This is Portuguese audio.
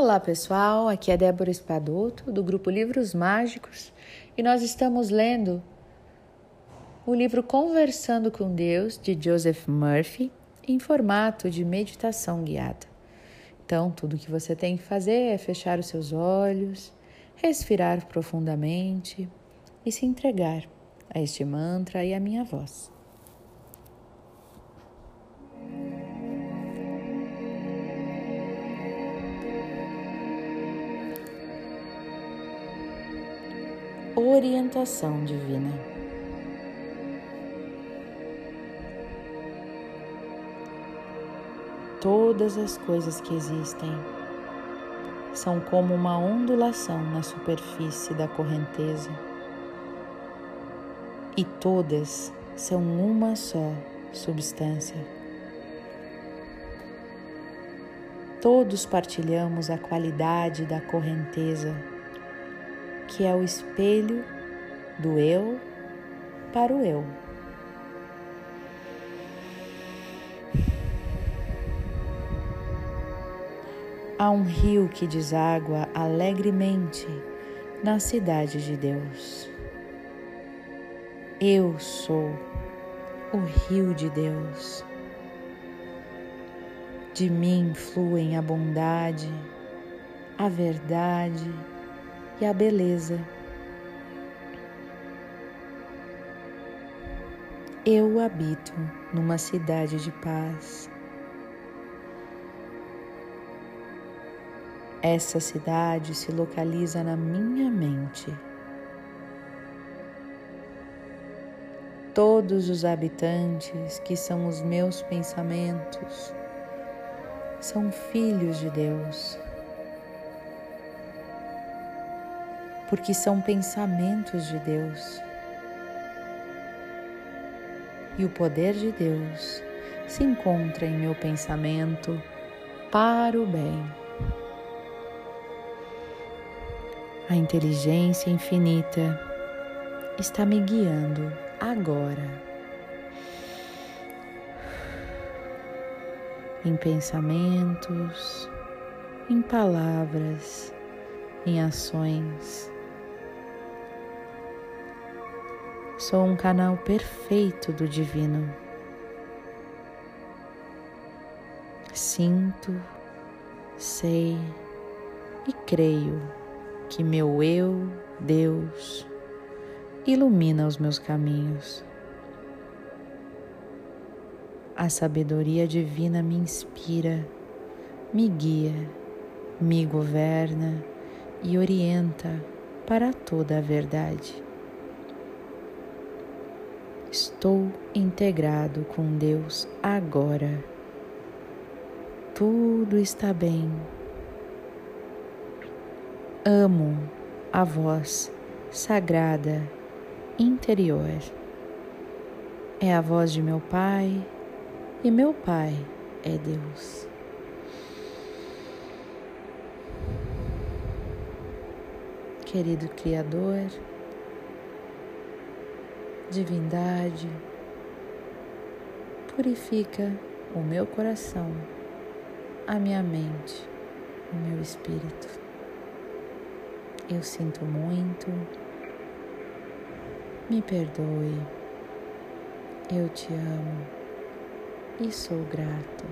Olá pessoal, aqui é Débora Espadoto do grupo Livros Mágicos e nós estamos lendo o livro Conversando com Deus de Joseph Murphy em formato de meditação guiada. Então, tudo que você tem que fazer é fechar os seus olhos, respirar profundamente e se entregar a este mantra e à minha voz. Orientação divina. Todas as coisas que existem são como uma ondulação na superfície da correnteza, e todas são uma só substância. Todos partilhamos a qualidade da correnteza que é o espelho do eu para o eu. Há um rio que deságua alegremente na cidade de Deus. Eu sou o rio de Deus. De mim fluem a bondade, a verdade, e a beleza. Eu habito numa cidade de paz. Essa cidade se localiza na minha mente. Todos os habitantes que são os meus pensamentos são filhos de Deus. Porque são pensamentos de Deus. E o poder de Deus se encontra em meu pensamento para o bem. A inteligência infinita está me guiando agora. Em pensamentos, em palavras, em ações Sou um canal perfeito do Divino. Sinto, sei e creio que meu eu, Deus, ilumina os meus caminhos. A sabedoria divina me inspira, me guia, me governa e orienta para toda a verdade. Estou integrado com Deus agora. Tudo está bem. Amo a voz sagrada interior. É a voz de meu Pai e meu Pai é Deus. Querido Criador, divindade, purifica o meu coração, a minha mente, o meu espírito. Eu sinto muito, me perdoe, eu te amo e sou grato.